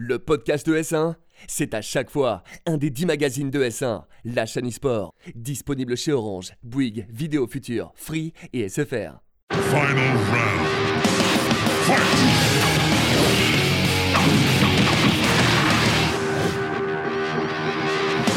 Le podcast de S1, c'est à chaque fois un des 10 magazines de S1, la chaîne e-sport, disponible chez Orange, Bouygues, Vidéo Future, Free et SFR. Final round. Fight!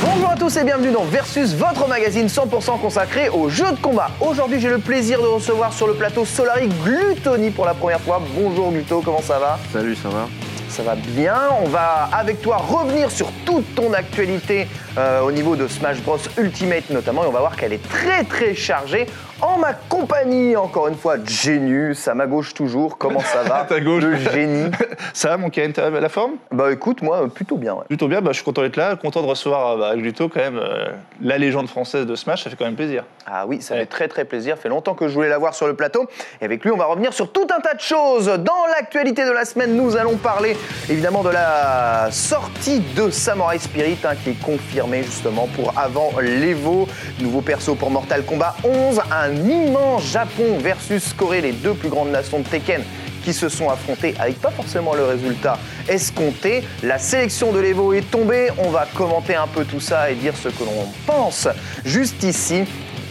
Bonjour à tous et bienvenue dans Versus, votre magazine 100% consacré aux jeux de combat. Aujourd'hui, j'ai le plaisir de recevoir sur le plateau Solari Glutoni pour la première fois. Bonjour Gluto, comment ça va? Salut, ça va? Ça va bien. On va avec toi revenir sur toute ton actualité euh, au niveau de Smash Bros Ultimate notamment et on va voir qu'elle est très très chargée. En ma compagnie, encore une fois, Genius, à ma gauche toujours. Comment ça va ta gauche. Le génie. Ça va, mon Ken, t'as la forme? Bah écoute, moi, plutôt bien. ouais. Plutôt bien, bah, je suis content d'être là, content de recevoir euh, bah, Gluto quand même, euh, la légende française de Smash, ça fait quand même plaisir. Ah oui, ça Ouais. fait très très plaisir. fait longtemps que je voulais l'avoir sur le plateau. Et avec lui, on va revenir sur tout un tas de choses. Dans l'actualité de la semaine, nous allons parler évidemment de la sortie de Samurai Spirit hein, qui est confirmée justement pour avant l'Evo. Nouveau perso pour Mortal Kombat 11. Un immense Japon versus Corée, les deux plus grandes nations de Tekken qui se sont affrontés avec pas forcément le résultat escompté. La sélection de l'Evo est tombée. On va commenter un peu tout ça et dire ce que l'on pense. Juste ici,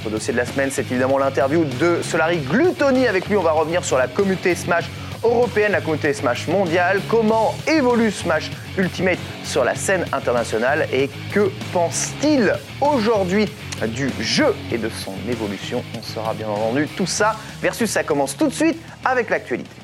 notre dossier de la semaine, c'est évidemment l'interview de Solari Glutoni. Avec lui, on va revenir sur la communauté Smash européenne, la communauté Smash mondiale, comment évolue Smash Ultimate sur la scène internationale et que pense-t-il aujourd'hui du jeu et de son évolution? On saura bien entendu tout ça. Versus, ça commence tout de suite avec l'actualité.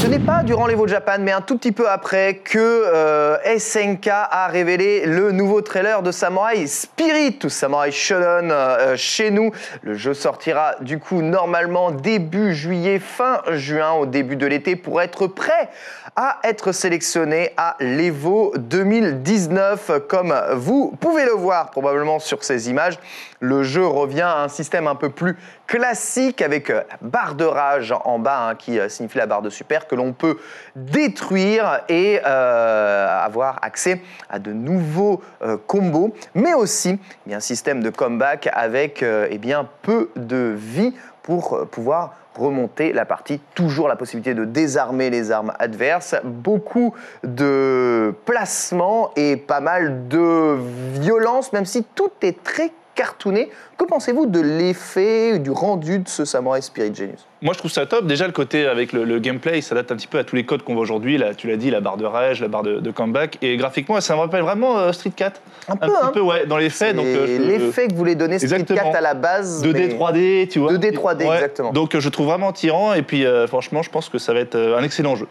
Ce n'est pas durant l'Evo Japan, mais un tout petit peu après que euh, SNK a révélé le nouveau trailer de Samurai Spirit ou Samurai Shodown euh, chez nous. Le jeu sortira du coup normalement début juillet, fin juin, au début de l'été pour être prêt à être sélectionné à l'Evo 2019. Comme vous pouvez le voir probablement sur ces images, le jeu revient à un système un peu plus classique avec euh, barre de rage en bas hein, qui euh, signifie la barre de super que l'on peut détruire et euh, avoir accès à de nouveaux combos, mais aussi eh un système de comeback avec eh bien, peu de vie pour pouvoir remonter la partie. Toujours la possibilité de désarmer les armes adverses, beaucoup de placements et pas mal de violence, même si tout est très cartooné. Que pensez-vous de l'effet, du rendu de ce Samurai Spirit Genius? Moi, je trouve ça top. Déjà, le côté avec le, le gameplay, ça date un petit peu à tous les codes qu'on voit aujourd'hui. Là, tu l'as dit, la barre de rage, la barre de, de comeback. Et graphiquement, ça me rappelle vraiment euh, Street 4. Un peu, petit hein peu, ouais, dans les faits. Donc, euh, C'est je- l'effet que voulait donner Street Exactement. 4 à la base. 2D, mais- 3D, tu vois. 2D, 3D, exactement. Donc, euh, je trouve vraiment attirant. Et puis, euh, franchement, je pense que ça va être euh, un excellent jeu.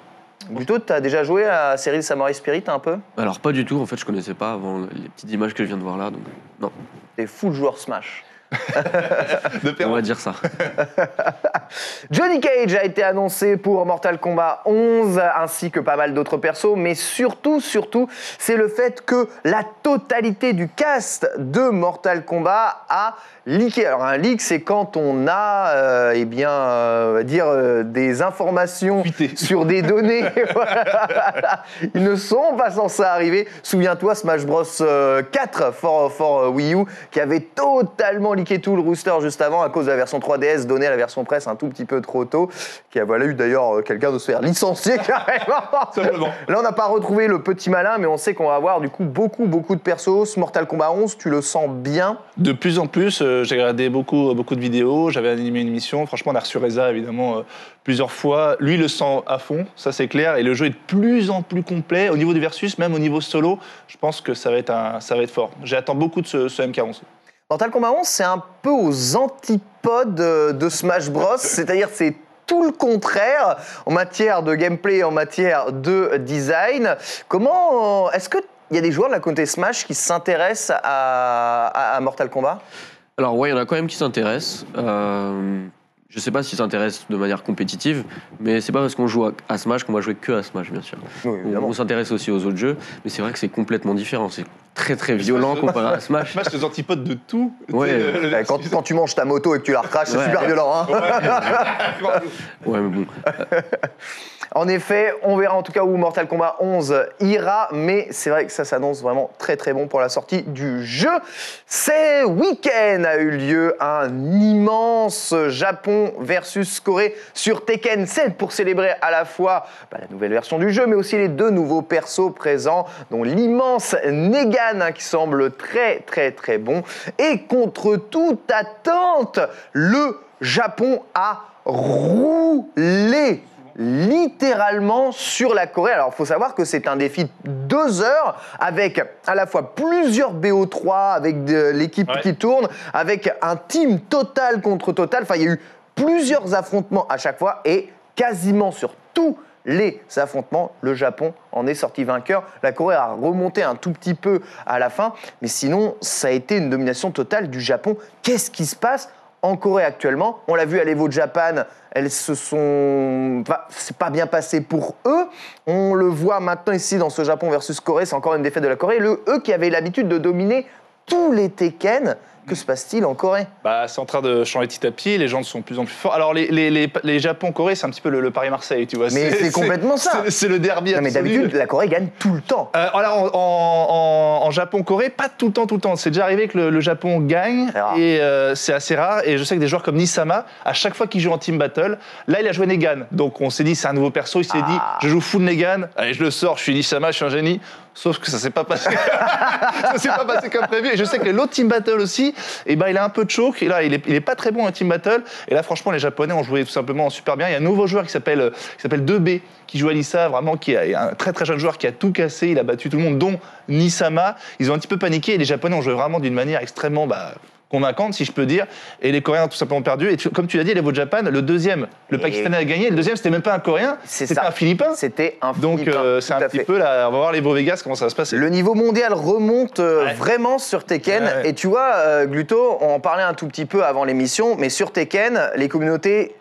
Plutôt, tu as déjà joué à la série de Samurai Spirit un peu? Alors pas du tout, en fait je connaissais pas avant les petites images que je viens de voir là, donc non, T'es full joueur Smash. De on va dire ça. Johnny Cage a été annoncé pour Mortal Kombat 11 ainsi que pas mal d'autres persos, mais surtout, surtout, c'est le fait que la totalité du cast de Mortal Kombat a leaké. Alors un leak, c'est quand on a, euh, eh bien, euh, on va dire euh, des informations Fuité. sur des données. Voilà. Ils ne sont pas censés arriver. Souviens-toi Smash Bros euh, 4 for, for euh, Wii U qui avait totalement leaké tout le rooster juste avant à cause de la version 3DS donnée à la version presse un tout petit peu trop tôt, qui a voilà eu d'ailleurs euh, quelqu'un de se faire licencier carrément. Simplement. Là, on n'a pas retrouvé le petit malin, mais on sait qu'on va avoir du coup beaucoup, beaucoup de persos. Ce Mortal Kombat 11, tu le sens bien. De plus en plus, euh, j'ai regardé beaucoup, beaucoup de vidéos, j'avais animé une émission. Franchement, on a reçu Reza, évidemment, euh, plusieurs fois. Lui, le sent à fond, ça c'est clair. Et le jeu est de plus en plus complet. Au niveau du versus, même au niveau solo, je pense que ça va être, un, ça va être fort. J'attends beaucoup de ce, ce MK11. Mortal Kombat 11, c'est un peu aux antipodes euh, de Smash Bros. C'est-à-dire, c'est tout le contraire en matière de gameplay, en matière de design. Comment est-ce que il y a des joueurs de la communauté Smash qui s'intéressent à- à Mortal Kombat? Alors ouais, il y en a quand même qui s'intéressent. Euh, je sais pas s'ils s'intéressent de manière compétitive, mais c'est pas parce qu'on joue à, Smash qu'on va jouer que à Smash, bien sûr. Oui, On, on s'intéresse aussi aux autres jeux, mais c'est vrai que c'est complètement différent. C'est très très violent comparé à Smash. Smash, les antipodes de tout. Ouais. Euh, Quand, quand tu manges ta moto et que tu la recraches, c'est super violent. hein. Ouais, mais bon. En effet, on verra en tout cas où Mortal Kombat 11 ira, mais c'est vrai que ça s'annonce vraiment très très bon pour la sortie du jeu. Ce week-end a eu lieu un immense Japon versus Corée sur Tekken 7 pour célébrer à la fois bah, la nouvelle version du jeu, mais aussi les deux nouveaux persos présents, dont l'immense Hein, qui semble très très très bon. Et contre toute attente, le Japon a roulé littéralement sur la Corée. Alors, il faut savoir que c'est un défi de deux heures avec à la fois plusieurs BO3, avec de l'équipe Ouais. qui tourne, avec un team total contre total. Enfin, il y a eu plusieurs affrontements à chaque fois et quasiment sur tous les affrontements, le Japon en est sorti vainqueur. La Corée a remonté un tout petit peu à la fin, mais sinon, ça a été une domination totale du Japon. Qu'est-ce qui se passe en Corée actuellement? On l'a vu à l'Evo Japan, elles se sont. C'est pas bien passé pour eux. On le voit maintenant ici dans ce Japon versus Corée, c'est encore une défaite de la Corée. Le, eux qui avaient l'habitude de dominer tous les Tekken, que se passe-t-il en Corée? Bah, c'est en train de changer petit à petit, les gens sont de plus en plus forts. Alors, les, les, les, les Japon-Corée, c'est un petit peu le, le Paris-Marseille, tu vois. Mais c'est complètement ça. c'est- le derby Non, mais d'habitude, la Corée gagne tout le temps. Euh, alors, en, en- en- Japon-Corée, pas tout le temps, tout le temps. C'est déjà arrivé que le, le Japon gagne, et euh, c'est assez rare. Et je sais que des joueurs comme Nisama, à chaque fois qu'il joue en team battle, là, il a joué Negan. Donc, on s'est dit, c'est un nouveau perso. Il s'est Ah. dit, je joue full Negan, allez, je le sors, je suis Nisama, je suis un génie. Sauf que ça s'est pas passé. ça s'est pas passé comme prévu. Et je sais que l'autre team battle aussi, eh ben, il a un peu de choke. Et là, il est, il est pas très bon en team battle. Et là, franchement, les Japonais ont joué tout simplement super bien. Il y a un nouveau joueur qui s'appelle qui s'appelle 2B, qui joue à Lisa, vraiment, qui est un très très jeune joueur qui a tout cassé. Il a battu tout le monde, dont Nisama. Ils ont un petit peu paniqué. Et les Japonais ont joué vraiment d'une manière extrêmement. Bah, convaincante si je peux dire et les Coréens ont tout simplement perdu et tu- comme tu l'as dit l'Evo Japan le deuxième le Et- Pakistanais a gagné le deuxième c'était même pas un Coréen C'est c'était un Philippin C'était un donc Philippin, euh, c'est un petit fait. peu là on va voir les Beau Vegas comment ça va se passer Le niveau mondial remonte euh, Ouais. vraiment sur Tekken. Ouais, ouais. Et tu vois, euh, Gluto, on en parlait un tout petit peu avant l'émission, mais sur Tekken, les communautés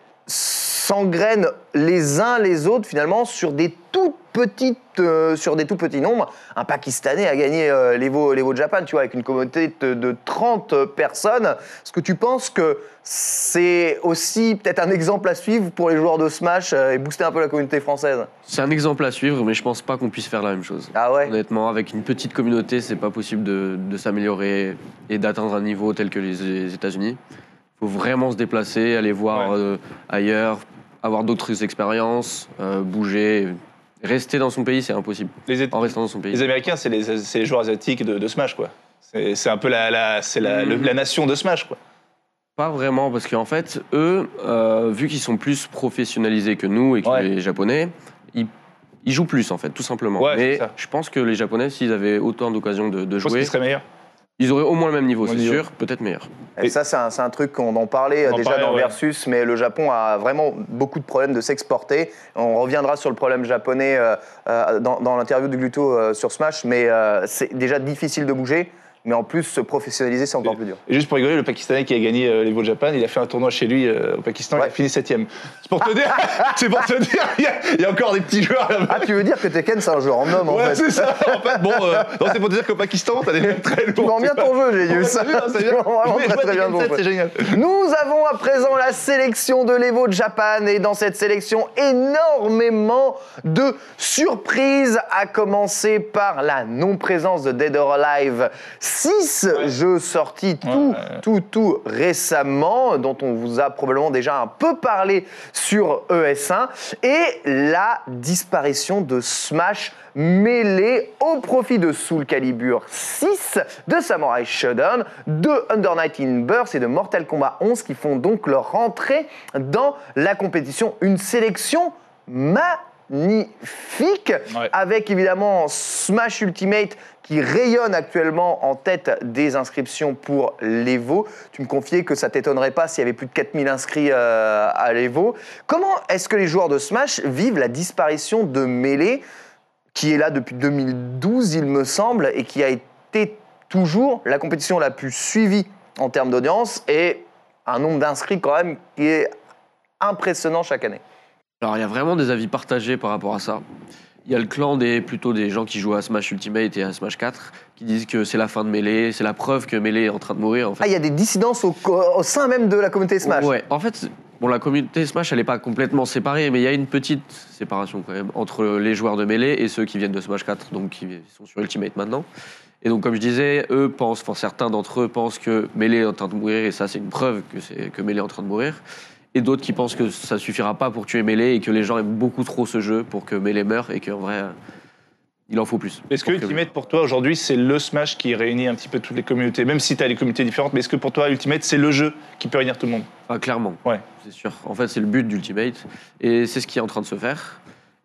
s'engrainent les uns les autres finalement sur des toutes petites, euh, sur des tout petits nombres. Un Pakistanais a gagné euh, l'Evo, l'Evo Japan, tu vois, avec une communauté de, de 30 personnes. Est-ce que tu penses que c'est aussi peut-être un exemple à suivre pour les joueurs de Smash euh, et booster un peu la communauté française? C'est un exemple à suivre, mais je pense pas qu'on puisse faire la même chose. Ah ouais? Honnêtement, avec une petite communauté, c'est pas possible de, de s'améliorer et d'atteindre un niveau tel que les, les États-Unis. Il faut vraiment se déplacer, aller voir Ouais. euh, ailleurs, avoir d'autres expériences, euh, bouger. Rester dans son pays, c'est impossible. les, En restant dans son pays. les Américains c'est les, joueurs asiatiques de, de Smash quoi c'est un peu la, la, c'est la, le- la nation de Smash quoi Pas vraiment, parce qu'en fait, eux, euh, vu qu'ils sont plus professionnalisés que nous et que Ouais. les Japonais, ils, ils jouent plus, en fait, tout simplement. Ouais, Mais je pense que les Japonais, s'ils avaient autant d'occasions de, de je pense jouer, qu'il serait meilleur ils auraient au moins le même niveau, Au c'est sûr, peut-être meilleur. Et Et- ça, c'est un, truc qu'on en parlait euh, en déjà parlait, dans ouais. Versus, mais le Japon a vraiment beaucoup de problèmes de s'exporter. On reviendra sur le problème japonais euh, euh, dans, dans l'interview de Gluto euh, sur Smash, mais euh, c'est déjà difficile de bouger, mais en plus, se professionnaliser, c'est encore plus dur. et juste pour rigoler le Pakistanais qui a gagné euh, l'Evo Japan il a fait un tournoi chez lui euh, au Pakistan il a fini septième. C'est pour te dire c'est pour te dire il y, a, il y a encore des petits joueurs là-bas. Ah, tu veux dire que Tekken, c'est un jeu en homme, en ouais fait c'est ça. En fait bon euh, c'est pour te dire qu'au Pakistan t'as des mecs très lourds Tu vends bien ton jeu, j'ai vu ça. c'est vraiment très, très bien 7, c'est génial. Nous avons à présent la sélection de l'Evo Japan et dans cette sélection, énormément de surprises, à commencer par la non-présence de Dead or Alive 6, jeu sorti tout, Ouais. tout, tout récemment, dont on vous a probablement déjà un peu parlé sur ES1, et la disparition de Smash mêlé au profit de Soul Calibur 6, de Samurai Shodown, de Under Night in Burst et de Mortal Kombat 11 qui font donc leur rentrée dans la compétition. Une sélection magnifique Ouais. avec évidemment Smash Ultimate qui rayonne actuellement en tête des inscriptions pour l'Evo. Tu me confiais que ça t'étonnerait pas s'il y avait plus de 4000 inscrits euh, à l'Evo. Comment est-ce que les joueurs de Smash vivent la disparition de Melee qui est là depuis 2012, il me semble, et qui a été toujours la compétition la plus suivie en termes d'audience et un nombre d'inscrits quand même qui est impressionnant chaque année? Alors, il y a vraiment des avis partagés par rapport à ça. Il y a le clan des plutôt des gens qui jouent à Smash Ultimate et à Smash 4 qui disent que c'est la fin de Melee, c'est la preuve que Melee est en train de mourir. En fait. Ah, il y a des dissidences au, au sein même de la communauté Smash. Ouais, en fait, bon, la communauté Smash, elle n'est pas complètement séparée, mais il y a une petite séparation quand même entre les joueurs de Melee et ceux qui viennent de Smash 4, donc qui sont sur Ultimate maintenant. Et donc, comme je disais, eux pensent, enfin, certains d'entre eux pensent que Melee est en train de mourir, et ça, c'est une preuve que, que Melee est en train de mourir. Et d'autres qui pensent que ça suffira pas pour tuer Melee et que les gens aiment beaucoup trop ce jeu pour que Melee meure et qu'en vrai, euh, il en faut plus. Est-ce que Ultimate, pour toi, aujourd'hui, c'est le Smash qui réunit un petit peu toutes les communautés Même si tu as les communautés différentes, mais est-ce que pour toi, Ultimate, c'est le jeu qui peut réunir tout le monde? Ah, clairement. Ouais. C'est sûr. En fait, c'est le but d'Ultimate. Et c'est ce qui est en train de se faire.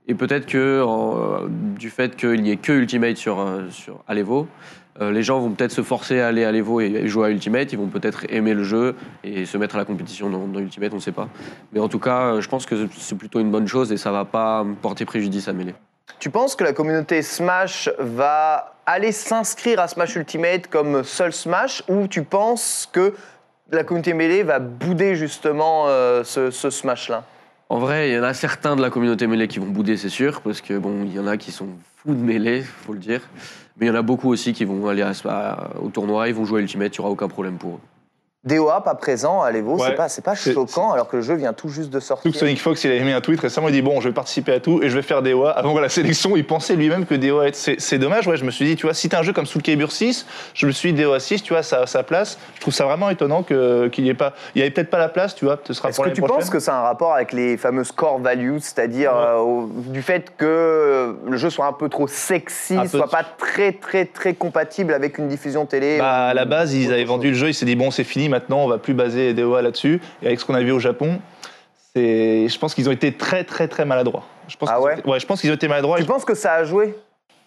Et peut-être que en, euh, du fait qu'il n'y ait que Ultimate sur, euh, sur à l'Evo, euh, les gens vont peut-être se forcer à aller à l'Evo et, jouer à Ultimate. Ils vont peut-être aimer le jeu et se mettre à la compétition dans, Ultimate, on ne sait pas. Mais en tout cas, euh, je pense que c'est plutôt une bonne chose et ça va pas porter préjudice à Melee. Tu penses que la communauté Smash va aller s'inscrire à Smash Ultimate comme seul Smash ou tu penses que la communauté Melee va bouder justement euh, ce Smash-là? En vrai, il y en a certains de la communauté mêlée qui vont bouder, c'est sûr, parce que bon, il y en a qui sont fous de mêlée, faut le dire. Mais il y en a beaucoup aussi qui vont aller au tournoi, ils vont jouer Ultimate, il n'y aura aucun problème pour eux. DOA pas présent à l'Evo, c'est pas, c'est pas choquant alors que le jeu vient tout juste de sortir. Que Sonic Fox, il avait mis un tweet récemment, il dit Bon, je vais participer à tout et je vais faire DOA. Avant la sélection, il pensait lui-même que DOA. C'est c'est dommage, ouais. Je me suis dit, tu vois, si t'as un jeu comme Soul Calibur 6, je me suis dit DOA 6, tu vois, ça a sa place. Je trouve ça vraiment étonnant que- qu'il n'y ait pas. Il n'y avait peut-être pas la place, tu vois, ce sera Est-ce que tu prochaine. penses que c'est un rapport avec les fameuses core values, c'est-à-dire Ouais. euh, du fait que euh, le jeu soit un peu trop sexy, Un soit pas très très très compatible avec une diffusion télé? Bah, à la base, ils avaient vendu le jeu, ils s'est dit bon, c'est fini, maintenant on va plus baser DOA là-dessus. Et avec ce qu'on a vu au Japon, c'est, je pense qu'ils ont été très très très maladroits. Je pense Ah ouais Ouais, je pense qu'ils ont été maladroits. Tu penses que ça a joué?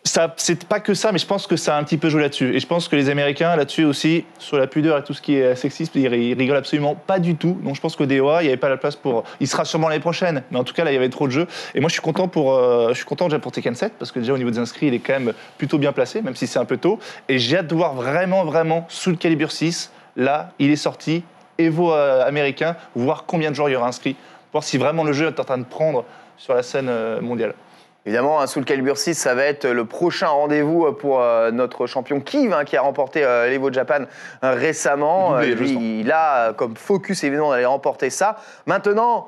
Ça, c'est pas que ça, mais je pense que ça a un petit peu joué là-dessus. Et je pense que les Américains, là-dessus aussi, sur la pudeur et tout ce qui est sexiste, ils, ri- ils rigolent absolument pas du tout. Donc je pense qu'au DOA, il n'y avait pas la place pour. Il sera sûrement l'année prochaine, mais en tout cas, là, il y avait trop de jeux. Et moi, je suis content pour, euh, je suis content déjà pour Tekken 7, parce que déjà, au niveau des inscrits, il est quand même plutôt bien placé, même si c'est un peu tôt. Et j'ai hâte de voir vraiment, vraiment, sous le calibre 6, là, il est sorti, Evo euh, américain, voir combien de joueurs il y aura inscrits, voir si vraiment le jeu est en train de prendre sur la scène euh, mondiale. Évidemment, un Soul Calibur 6, ça va être le prochain rendez-vous pour euh, notre champion Kiv, hein, qui a remporté l'Evo Japan récemment. Lui, il a comme focus évidemment d'aller remporter ça. Maintenant,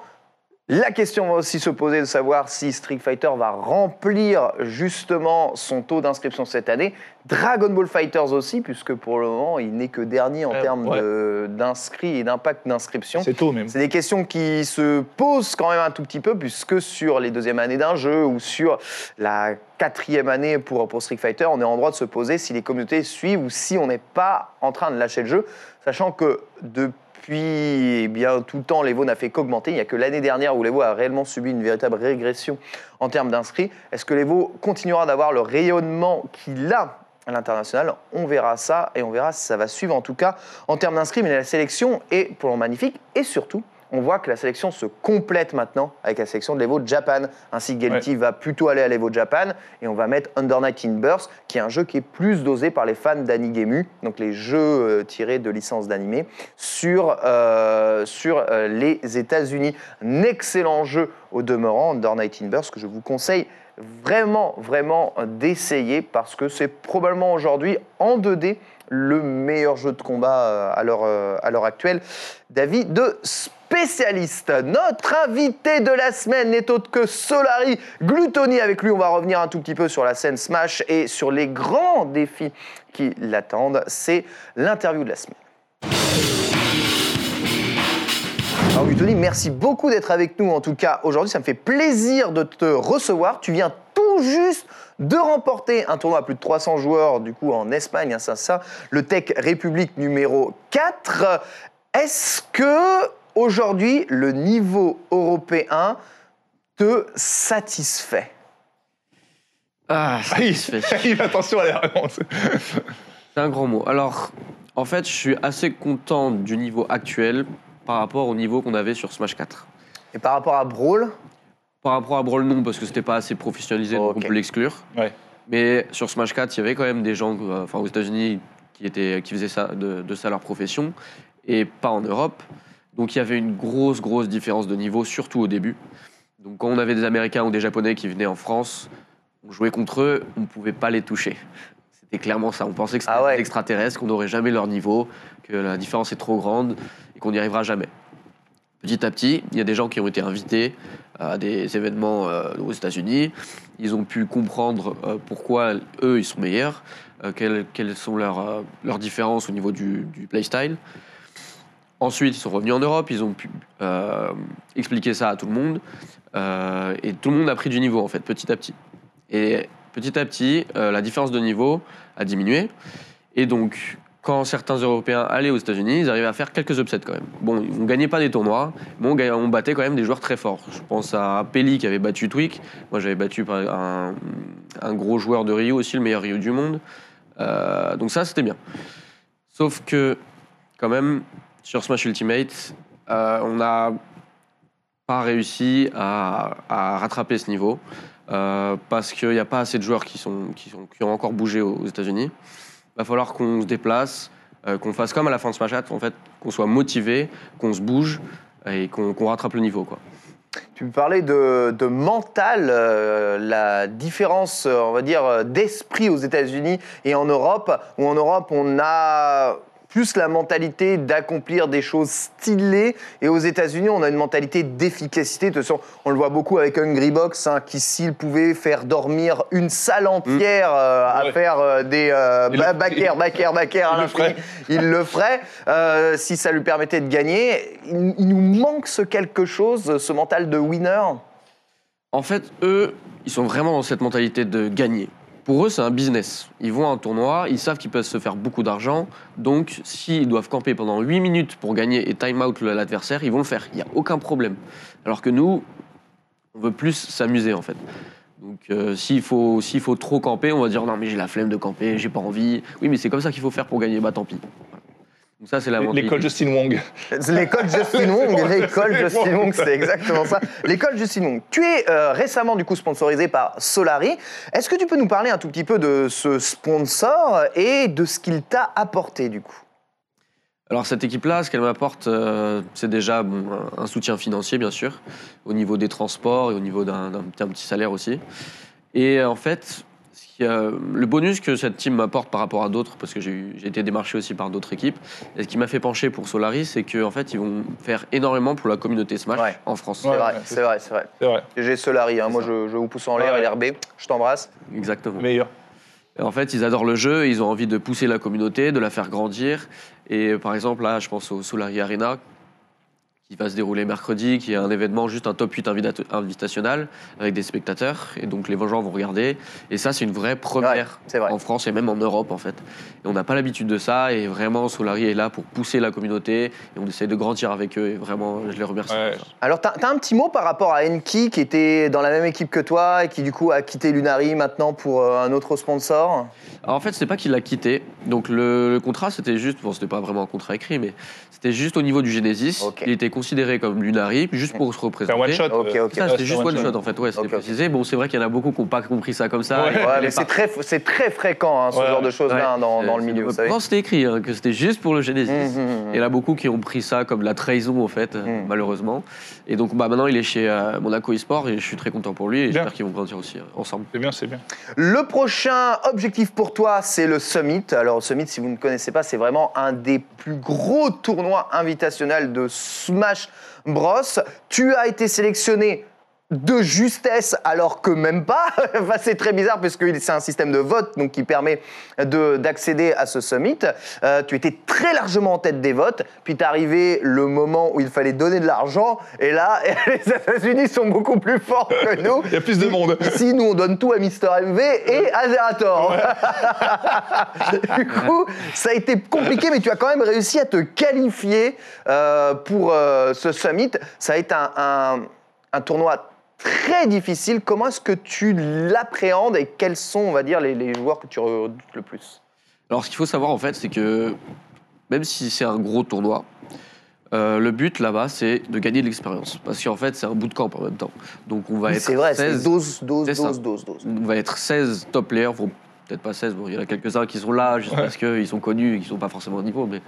la question va aussi se poser de savoir si Street Fighter va remplir justement son taux d'inscription cette année. Dragon Ball Fighters aussi, puisque pour le moment, il n'est que dernier en Ouais, termes ouais. d'inscrits et d'impact d'inscription. C'est tôt même. C'est des questions qui se posent quand même un tout petit peu, puisque sur les deuxièmes années d'un jeu ou sur la quatrième année pour, pour Street Fighter, on est en droit de se poser si les communautés suivent ou si on n'est pas en train de lâcher le jeu, sachant que depuis eh bien, tout le temps, l'Evo n'a fait qu'augmenter. Il n'y a que l'année dernière où l'Evo a réellement subi une véritable régression en termes d'inscrits. Est-ce que l'Evo continuera d'avoir le rayonnement qu'il a à l'international? On verra ça et on verra si ça va suivre en tout cas en termes d'inscrits. Mais la sélection est pour le magnifique et surtout, on voit que la sélection se complète maintenant avec la sélection de l'Evo Japan. Ainsi, Gelty va plutôt aller à l'Evo Japan et on va mettre Under Night in Burst, qui est un jeu qui est plus dosé par les fans d'Anigemu, donc les jeux euh, tirés de licences d'animé, sur, euh, sur euh, les États-Unis. Un excellent jeu au demeurant, Under Night in Burst, que je vous conseille vraiment, vraiment d'essayer parce que c'est probablement aujourd'hui en 2D le meilleur jeu de combat à l'heure à l'heure actuelle. D'avis de spécialiste. Notre invité de la semaine n'est autre que Solari Glutoni. Avec lui, on va revenir un tout petit peu sur la scène Smash et sur les grands défis qui l'attendent. C'est l'interview de la semaine. Alors Glutoni, merci beaucoup d'être avec nous en tout cas aujourd'hui. Ça me fait plaisir de te recevoir. Tu viens tout juste de remporter un tournoi à plus de 300 joueurs du coup en Espagne, hein, ça, ça, le Tech République numéro 4. Est-ce que aujourd'hui le niveau européen te satisfait Ah, Ah, satisfait. fait attention à la réponse. C'est un grand mot. Alors, en fait, je suis assez content du niveau actuel par rapport au niveau qu'on avait sur Smash 4. Et par rapport à Brawl, Par rapport à Brawl, non, parce que c'était pas assez professionnalisé, donc on peut l'exclure. Ouais. Mais sur Smash 4, il y avait quand même des gens, euh, enfin aux États-Unis, qui, étaient, qui faisaient ça, de, de ça leur profession, et pas en Europe. Donc il y avait une grosse, grosse différence de niveau, surtout au début. Donc quand on avait des Américains ou des Japonais qui venaient en France, on jouait contre eux, on ne pouvait pas les toucher. C'était clairement ça. On pensait que c'était Ah ouais. des extraterrestres, qu'on n'aurait jamais leur niveau, que la différence est trop grande et qu'on n'y arrivera jamais. Petit à petit, il y a des gens qui ont été invités à des événements euh, aux États-Unis. Ils ont pu comprendre euh, pourquoi eux, ils sont meilleurs, euh, quelles, sont leurs, leurs différences au niveau du, du playstyle. Ensuite, ils sont revenus en Europe, ils ont pu euh, expliquer ça à tout le monde. euh, et tout le monde a pris du niveau, en fait, petit à petit. Et petit à petit, euh, la différence de niveau a diminué. Et donc, quand certains Européens allaient aux États-Unis, ils arrivaient à faire quelques upsets quand même. Bon, on ne gagnait pas des tournois, mais on, battait quand même des joueurs très forts. Je pense à Pelli qui avait battu Twig. Moi, j'avais battu un, gros joueur de Rio aussi, le meilleur Rio du monde. Donc ça, c'était bien. Sauf que, quand même, sur Smash Ultimate, euh, on n'a pas réussi à, rattraper ce niveau euh, parce qu'il n'y a pas assez de joueurs qui, sont, qui, ont encore bougé aux, États-Unis. Il va falloir qu'on se déplace, euh, qu'on fasse comme à la fin de Smash 4, en fait, qu'on soit motivé, qu'on se bouge et qu'on rattrape le niveau. Tu me parlais de, mental, la différence, on va dire, d'esprit aux États-Unis et en Europe, où en Europe, on a plus la mentalité d'accomplir des choses stylées, et aux États-Unis, on a une mentalité d'efficacité. De toute façon, on le voit beaucoup avec Hungry Box, hein, qui, s'il pouvait faire dormir une salle entière euh, à Ouais. faire euh, des euh, Il ba- le- back air, back air, back air à Il le l'infini, ferait. il le ferait. Euh, si ça lui permettait de gagner, il, il nous manque ce quelque chose, ce mental de winner. En fait, eux, ils sont vraiment dans cette mentalité de gagner. Pour eux, c'est un business. Ils vont à un tournoi, ils savent qu'ils peuvent se faire beaucoup d'argent. Donc, s'ils doivent camper pendant 8 minutes pour gagner et time out l'adversaire, ils vont le faire. Il n'y a aucun problème. Alors que nous, on veut plus s'amuser, en fait. Donc, euh, s'il faut, faut trop camper, on va dire non, mais j'ai la flemme de camper, j'ai pas envie. Oui, mais c'est comme ça qu'il faut faire pour gagner. Bah, tant pis. Ça, c'est. L'école Justin Wong. L'école Justin Wong, l'école Justin Wong, c'est exactement ça. L'école Justin Wong. Tu es euh, récemment du coup sponsorisé par Solari. Est-ce que tu peux nous parler un tout petit peu de ce sponsor et de ce qu'il t'a apporté du coup? Alors cette équipe-là, ce qu'elle m'apporte, euh, c'est déjà bon, un, soutien financier, bien sûr, au niveau des transports et au niveau d'un petit- salaire aussi. Et euh, en fait, qui, le bonus que cette team m'apporte par rapport à d'autres, parce que j'ai été démarché aussi par d'autres équipes, et ce qui m'a fait pencher pour Solaris, c'est qu'en fait, ils vont faire énormément pour la communauté Smash Ouais. en France. C'est Ouais, vrai, c'est vrai, c'est vrai. C'est vrai. J'ai Solari, hein, moi je, je vous pousse en l'air, Ouais. LRB, je t'embrasse. Exactement. Meilleur. En fait, ils adorent le jeu, ils ont envie de pousser la communauté, de la faire grandir. Et par exemple, là, je pense au Solari Arena, qui va se dérouler mercredi, qui est un événement, juste un top 8 invita- invitationnel, avec des spectateurs. Et donc, les gens vont regarder. Et ça, c'est une vraie première vrai. en France et même en Europe, en fait. Et on n'a pas l'habitude de ça. Et vraiment, Solari est là pour pousser la communauté. Et on essaie de grandir avec eux. Et vraiment, je les remercie. Ouais. Alors, t'as as un petit mot par rapport à Enki qui était dans la même équipe que toi et qui du coup a quitté Lunari maintenant pour euh, un autre sponsor? Alors en fait, c'est pas qu'il l'a quitté. Donc le, le contrat, c'était juste, bon, c'était pas vraiment un contrat écrit, mais c'était juste au niveau du Genesis. Ok. Il était considéré comme Lunari, juste pour se C'est un représenter. one shot. Ok, euh, ok. Ça, ouais, c'était c'est juste un one shot en fait, ouais, c'était précisé. Bon, c'est vrai qu'il y en a beaucoup qui n'ont pas compris ça comme ça. Ouais. Et Ouais, les mais c'est très, c'est très fréquent hein, ce Ouais. genre de choses-là hein, dans, le c'est- milieu, vous savez. Non, c'était écrit hein, que c'était juste pour le Genesis. Mmh, mmh, mmh. Et il y en a beaucoup qui ont pris ça comme la trahison en fait, malheureusement. Et donc bah, maintenant il est chez euh, Monaco eSport et je suis très content pour lui et Bien. j'espère qu'ils vont grandir aussi euh, ensemble. C'est bien, c'est bien. Le prochain objectif pour toi, c'est le Summit. Alors, le Summit, si vous ne connaissez pas, c'est vraiment un des plus gros tournois invitationnels de Smash Bros. Tu as été sélectionné de justesse alors que même pas. Enfin, c'est très bizarre parce que c'est un système de vote donc qui permet de- d'accéder à ce summit. Euh, tu étais très largement en tête des votes, puis t'es arrivé le moment où il fallait donner de l'argent et là les États-Unis sont beaucoup plus forts que nous. Il y a plus de monde. Ici, nous, on donne tout à Mister MV et à Zerator. du coup, ça a été compliqué, mais tu as quand même réussi à te qualifier euh, pour euh, ce summit. Ça a été un, un- un tournoi très difficile. Comment est-ce que tu l'appréhendes et quels sont, on va dire, les, les joueurs que tu redoutes le plus? Alors, ce qu'il faut savoir, en fait, c'est que même si c'est un gros tournoi, euh, le but là-bas, c'est de gagner de l'expérience. Parce qu'en fait, c'est un bootcamp en même temps. Donc, on va être C'est vrai, c'est 16, dose, dose, c'est ça. dose, dose, dose. on va être 16 top players. Bon, peut-être pas 16, bon, il y en a quelques-uns qui sont là juste parce qu'ils sont connus et qui sont pas forcément au niveau. Mais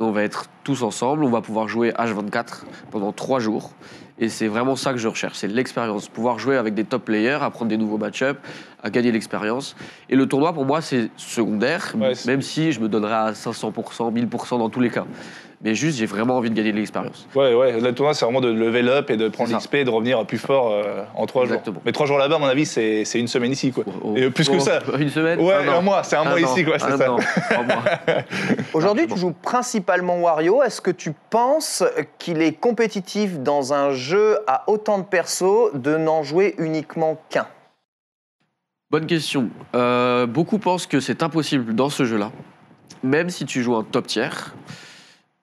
on va être tous ensemble. On va pouvoir jouer H24 pendant 3 jours. Et c'est vraiment ça que je recherche, c'est l'expérience. Pouvoir jouer avec des top players, apprendre des nouveaux match-ups, à gagner l'expérience. Et le tournoi, pour moi, c'est secondaire, Ouais, même si je me donnerais à 500%, 1000% dans tous les cas. Mais juste, j'ai vraiment envie de gagner de l'expérience. Ouais, ouais, le tournoi, c'est vraiment de level up et de prendre l'XP et de revenir plus fort euh, en trois Exactement. jours. Mais trois jours là-bas, à mon avis, c'est une semaine ici, quoi. Oh, Et plus que ça. Une semaine Ouais, an. un mois, c'est un mois an, ici, quoi, c'est un ça. an, trois mois. Aujourd'hui, tu bon. joues principalement Wario. Est-ce que tu penses qu'il est compétitif dans un jeu à autant de persos de n'en jouer uniquement qu'un? Bonne question. Euh, beaucoup pensent que c'est impossible dans ce jeu-là, même si tu joues un top tiers.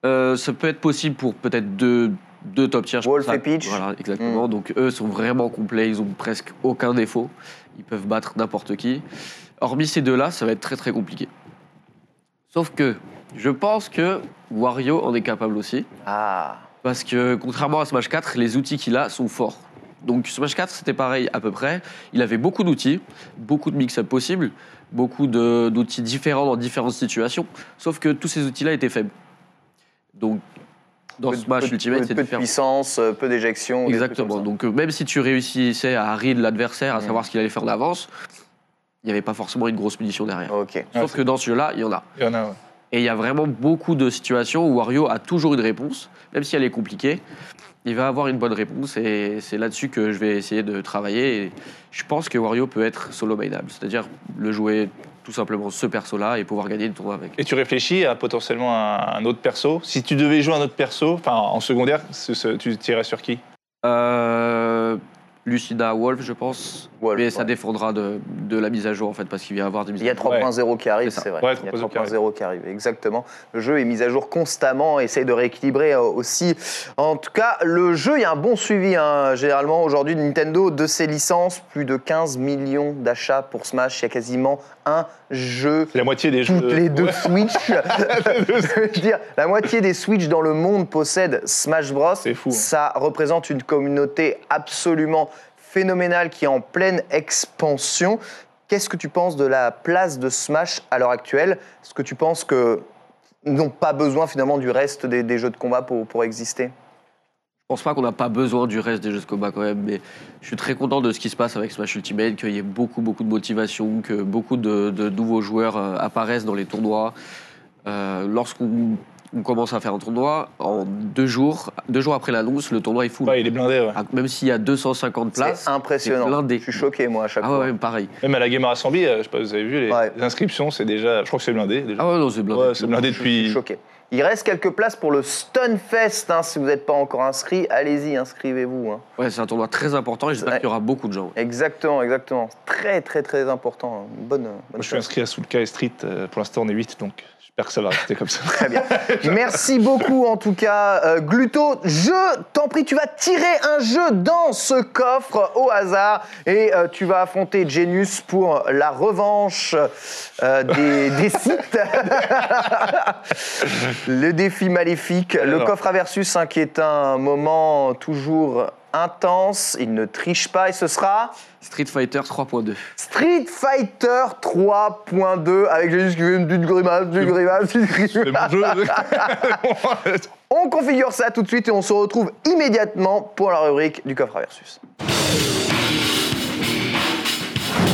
Euh, ça peut être possible pour peut-être deux, deux top tiers. Wolf et Peach. Voilà, exactement. Donc eux sont vraiment complets, ils ont presque aucun défaut. Ils peuvent battre n'importe qui. Hormis ces deux-là, ça va être très très compliqué. Sauf que je pense que Wario en est capable aussi. Ah, Parce que contrairement à Smash 4, les outils qu'il a sont forts. Donc Smash 4, c'était pareil à peu près. Il avait beaucoup d'outils, beaucoup de mix-up possibles, beaucoup d'outils différents dans différentes situations. Sauf que tous ces outils-là étaient faibles. Donc dans peu, peu de- Ultimate, peu- c'est peu de puissance, euh, peu d'éjection. Exactement. Donc euh, même si tu réussissais à read l'adversaire, à Mm. savoir ce qu'il allait faire en avance, il n'y avait pas forcément une grosse punition derrière. Ok. Sauf que dans ce jeu-là, il y en a. Il y en a, ouais. Et il y a vraiment beaucoup de situations où Wario a toujours une réponse, même si elle est compliquée. Il va avoir une bonne réponse et c'est là-dessus que je vais essayer de travailler. Et je pense que Wario peut être solo mainable, c'est-à-dire le jouer tout simplement ce perso-là et pouvoir gagner le tournoi avec. Et tu réfléchis à potentiellement un, autre perso? Si tu devais jouer un autre perso, enfin en secondaire, ce- ce- tu tirais sur qui? Euh, Lucina Wolf, je pense. Wolf, mais ça défendra de, de la mise à jour en fait, parce qu'il va y avoir des mises Il y a à jour. 3.0 qui arrive, C'est vrai. Ouais, Il y a 3.0 qui 3.0 qui arrive, exactement. Le jeu est mis à jour constamment, essaye de rééquilibrer euh, aussi. En tout cas, le jeu, il y a un bon suivi, hein, généralement, aujourd'hui, de Nintendo, de ses licences. Plus de 15 millions d'achats pour Smash. Il y a quasiment un jeu la moitié des jeux. toutes les deux Switch. Je veux dire, la moitié des Switch dans le monde possèdent Smash Bros. C'est fou, hein. Ça représente une communauté absolument phénoménale qui est en pleine expansion. Qu'est-ce que tu penses de la place de Smash à l'heure actuelle? Est-ce que tu penses que n'ont pas besoin finalement du reste des, jeux de combat pour, pour exister? Je pense pas qu'on n'a pas besoin du reste des jeux de combat quand même, mais je suis très content de ce qui se passe avec Smash Ultimate, qu'il y ait beaucoup, beaucoup de motivation, que beaucoup de, de nouveaux joueurs euh, apparaissent dans les tournois. Euh, Lorsqu'on on commence à faire un tournoi, en deux jours, deux jours après l'annonce, le tournoi est full. Ouais, il est blindé, ouais. Ah, Même s'il y a 250 places, C'est impressionnant. blindé. Je suis choqué, moi, à chaque Ah ouais, fois. ouais, pareil. Même à la Game Assembly, euh, je sais pas, vous avez vu, les, Ouais. les inscriptions, c'est déjà. Je crois que c'est blindé déjà. Ah ouais, non, c'est blindé. Ouais, c'est blindé Je suis depuis. choqué. Il reste quelques places pour le Stunfest. hein, si vous n'êtes pas encore inscrit, allez-y, inscrivez-vous. hein. Ouais, c'est un tournoi très important et j'espère Ouais. qu'il y aura beaucoup de gens. Exactement, exactement. Très, très, très important. Bonne, bonne Moi, je suis inscrit à Soulka et Street. euh, Pour l'instant, on est 8, donc j'espère que ça va rester comme ça. Très bien. Merci beaucoup en tout cas, euh, Gluto. Je t'en prie, tu vas tirer un jeu dans ce coffre au hasard et euh, tu vas affronter Genius pour la revanche euh, des, des sites. le défi maléfique, le coffre à versus hein, qui est un moment toujours intense. Il ne triche pas et ce sera Street Fighter 3.2. Street Fighter 3.2 avec Genius qui fait une petite grimace, une grimace, une C'est grimace. On configure ça tout de suite et on se retrouve immédiatement pour la rubrique du coffre à versus.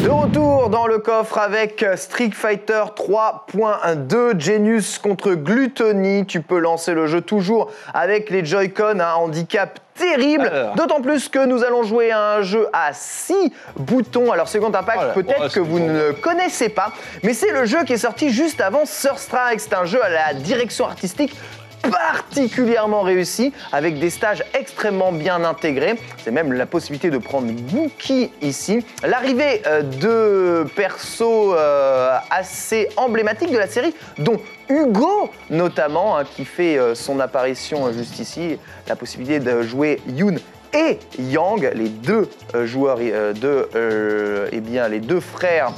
De retour dans le coffre avec Street Fighter 3.2 Genius contre Gluttony. Tu peux lancer le jeu toujours avec les Joy-Con à handicap terrible. D'autant plus que nous allons jouer à un jeu à 6 boutons. Alors Second Impact, Oh peut-être oh, que vous bon. ne le connaissez pas, mais c'est le jeu qui est sorti juste avant Surstrike. C'est un jeu à la direction artistique particulièrement réussi avec des stages extrêmement bien intégrés. C'est même la possibilité de prendre Gookie ici. L'arrivée euh, de persos euh, assez emblématiques de la série, dont Hugo notamment, hein, qui fait euh, son apparition juste ici. La possibilité de jouer Yoon et Yang, les deux joueurs de, eh bien, les deux frères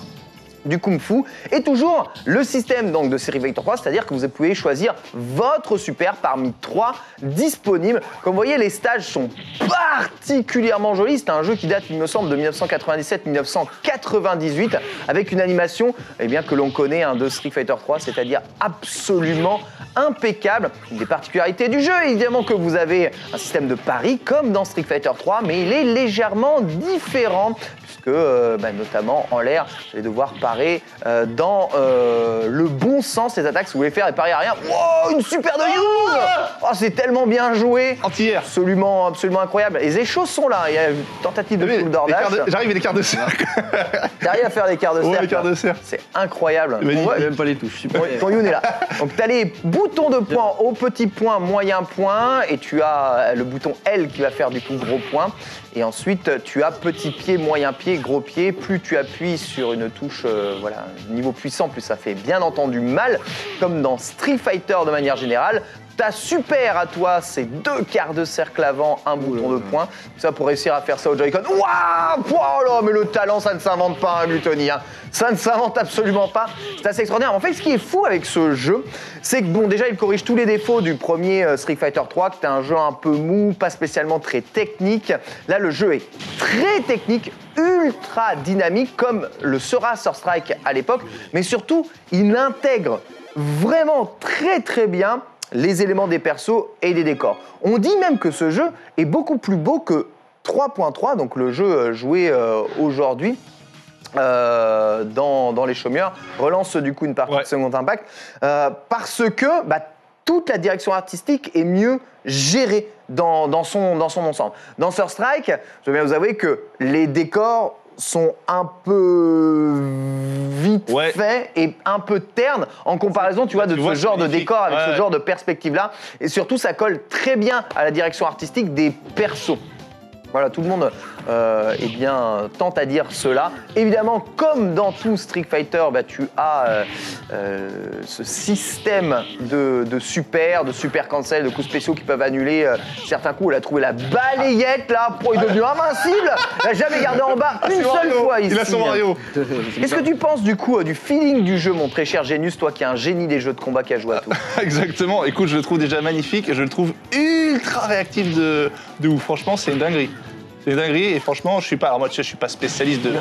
du Kung Fu et toujours le système donc de Street Fighter 3, c'est-à-dire que vous pouvez choisir votre super parmi trois disponibles. Comme vous voyez, les stages sont particulièrement jolis. C'est un jeu qui date, il me semble, de 1997-1998 avec une animation eh bien, que l'on connaît hein, de Street Fighter 3, c'est-à-dire absolument impeccable. Une des particularités du jeu, évidemment que vous avez un système de pari comme dans Street Fighter 3, mais il est légèrement différent puisque euh, bah, notamment en l'air, vous allez devoir parer euh, dans euh, le bon sens les attaques. Si vous voulez faire et parer à rien, wow, une super de Youz Oh, c'est tellement bien joué Anti-air. Absolument, absolument incroyable. Les échos sont là. Il y a une tentative de Les full de- J'arrive, a des quarts de cercle. T'arrives à faire des quarts de cercle. les quarts de cercle. C'est incroyable. Mais même pas les touches. Super. ton, ton Youn est là. Donc tu as les boutons de points au petit point, moyen point, et tu as le bouton L qui va faire du coup gros point. Et ensuite tu as petit pied, moyen pied, gros pied. Plus tu appuies sur une touche, euh, voilà, niveau puissant, plus ça fait bien entendu mal, comme dans Street Fighter de manière générale. Ta super à toi, c'est deux quarts de cercle avant, un bouton de poing. Ça pour réussir à faire ça au Joy-Con. Waouh Oh là, mais le talent, ça ne s'invente pas, hein, Gluttony. hein. Ça ne s'invente absolument pas. C'est assez extraordinaire. En fait, ce qui est fou avec ce jeu, c'est que bon, déjà, il corrige tous les défauts du premier euh, Street Fighter 3, qui était un jeu un peu mou, pas spécialement très technique. Là, le jeu est très technique, ultra dynamique, comme le sera Sur Strike à l'époque. Mais surtout, il intègre vraiment très très bien les éléments des persos et des décors. On dit même que ce jeu est beaucoup plus beau que 3.3, donc le jeu euh, joué euh, aujourd'hui. euh, dans, dans les chômeurs, relance du coup une partie Ouais. de Second Impact, euh, parce que bah, toute la direction artistique est mieux gérée dans, dans son, dans son ensemble. Dans Sur Strike, je vais bien vous avouer que les décors sont un peu vite Ouais. faits et un peu ternes en comparaison, tu vois, de Tu ce vois, genre de décor avec Ouais, ce genre de perspective-là. Et surtout, ça colle très bien à la direction artistique des persos. Voilà, tout le monde euh, eh bien, tente à dire cela. Évidemment, comme dans tout Street Fighter, bah, tu as euh, euh, ce système de, de super, de super cancel, de coups spéciaux qui peuvent annuler certains coups. Elle a trouvé la balayette là, pour il est devenu invincible. Elle n'a jamais gardé en bas une seule Mario. fois ici. Il a son Mario. Qu'est-ce que tu penses du coup du feeling du jeu, mon très cher Genius, toi qui es un génie des jeux de combat qui a joué à tout Exactement. Écoute, je le trouve déjà magnifique et je le trouve ultra réactif de, de ouf. Franchement, c'est une dinguerie. C'est une dinguerie et franchement, je suis pas. Alors moi, tu sais, je suis pas spécialiste de.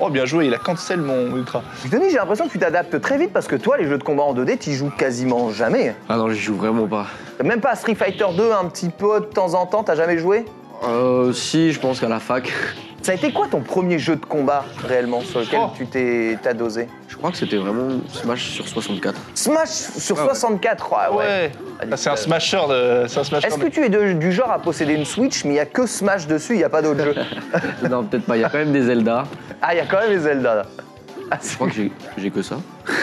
Oh, bien joué. Il a cancel mon ultra. Denis, j'ai l'impression que tu t'adaptes très vite parce que toi, les jeux de combat en 2D, tu joues quasiment jamais. Ah non, j'y joue vraiment pas. Même pas à Street Fighter 2 un petit peu de temps en temps, t'as jamais joué? Euh, si, je pense qu'à la fac. Ça a été quoi ton premier jeu de combat réellement sur lequel Oh. tu t'es t'as dosé Je crois que c'était vraiment Smash sur 64. Smash sur Ah ouais. 64, ah ouais. Ah, c'est un smasher de. C'est un smasher. Est-ce de- que tu es de- du genre à posséder une Switch, mais il n'y a que Smash dessus, il n'y a pas d'autres jeux non, peut-être pas. Il y a quand même des Zelda. Ah, il y a quand même les Zelda là. Ah, Je crois que j'ai j'ai que ça.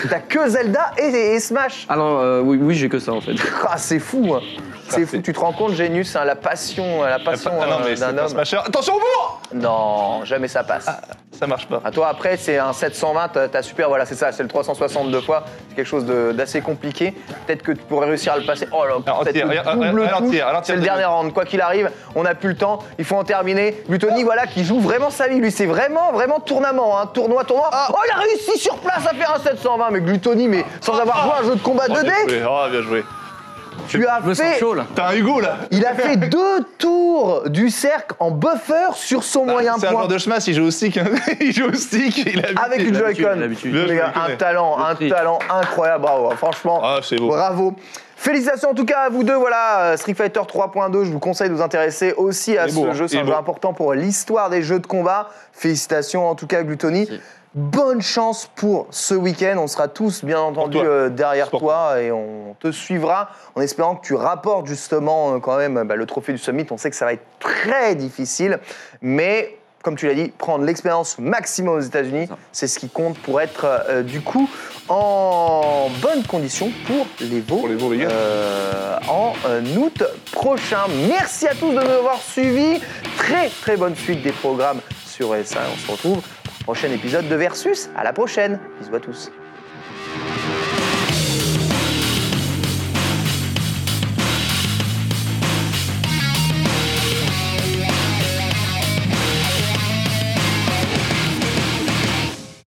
T'as que Zelda et, et Smash Ah non, euh, oui, oui j'ai que ça en fait. Ah, c'est fou hein. C'est fou, tu te rends compte, Genius, hein, la passion, la passion Ah non, euh, mais c'est d'un un homme. smasher. Attention au bourg Non, jamais ça passe. Ça marche pas. À toi, après, c'est un 720, t'as super, voilà, c'est ça, c'est le 362 fois, c'est quelque chose de- d'assez compliqué. Peut-être que tu pourrais réussir à le passer. Oh là, c'est le dernier round. Quoi qu'il arrive, on n'a plus le temps, il faut en terminer. Glutoni, voilà, qui joue vraiment sa vie, lui, c'est vraiment, vraiment tournament, hein, tournoi, tournoi. Ah. Oh, il a réussi sur place à faire un 720, mais Glutoni, mais sans avoir joué un jeu de combat Oh, 2D, bien joué. Oh, bien joué. Tu as me fait. T'as un Hugo là Il a fait deux tours du cercle en buffer sur son moyen Bah, C'est un point. joueur de Smash, il joue au stick. hein. il joue au stick. Il a Avec une Joy-Con. un talent, Le un talent incroyable. Bravo, franchement. Ah, c'est beau. Bravo. Félicitations en tout cas à vous deux. Voilà, euh, Street Fighter 3.2. Je vous conseille de vous intéresser aussi à ce beau, hein. jeu. C'est un jeu beau. important pour l'histoire des jeux de combat. Félicitations en tout cas, Gluttony. Bonne chance pour ce week-end. On sera tous, bien entendu, toi. euh, derrière toi et on te suivra en espérant que tu rapportes justement euh, quand même bah, le trophée du Summit. On sait que ça va être très difficile, mais comme tu l'as dit, prendre l'expérience maximum aux États-Unis, c'est ce qui compte pour être euh, du coup en bonne condition pour les veaux, Pour les veaux, les gars. euh, en août prochain. Merci à tous de nous avoir suivis. Très très bonne suite des programmes sur SA. On se retrouve prochain épisode de Versus. À la prochaine. Bisous à tous.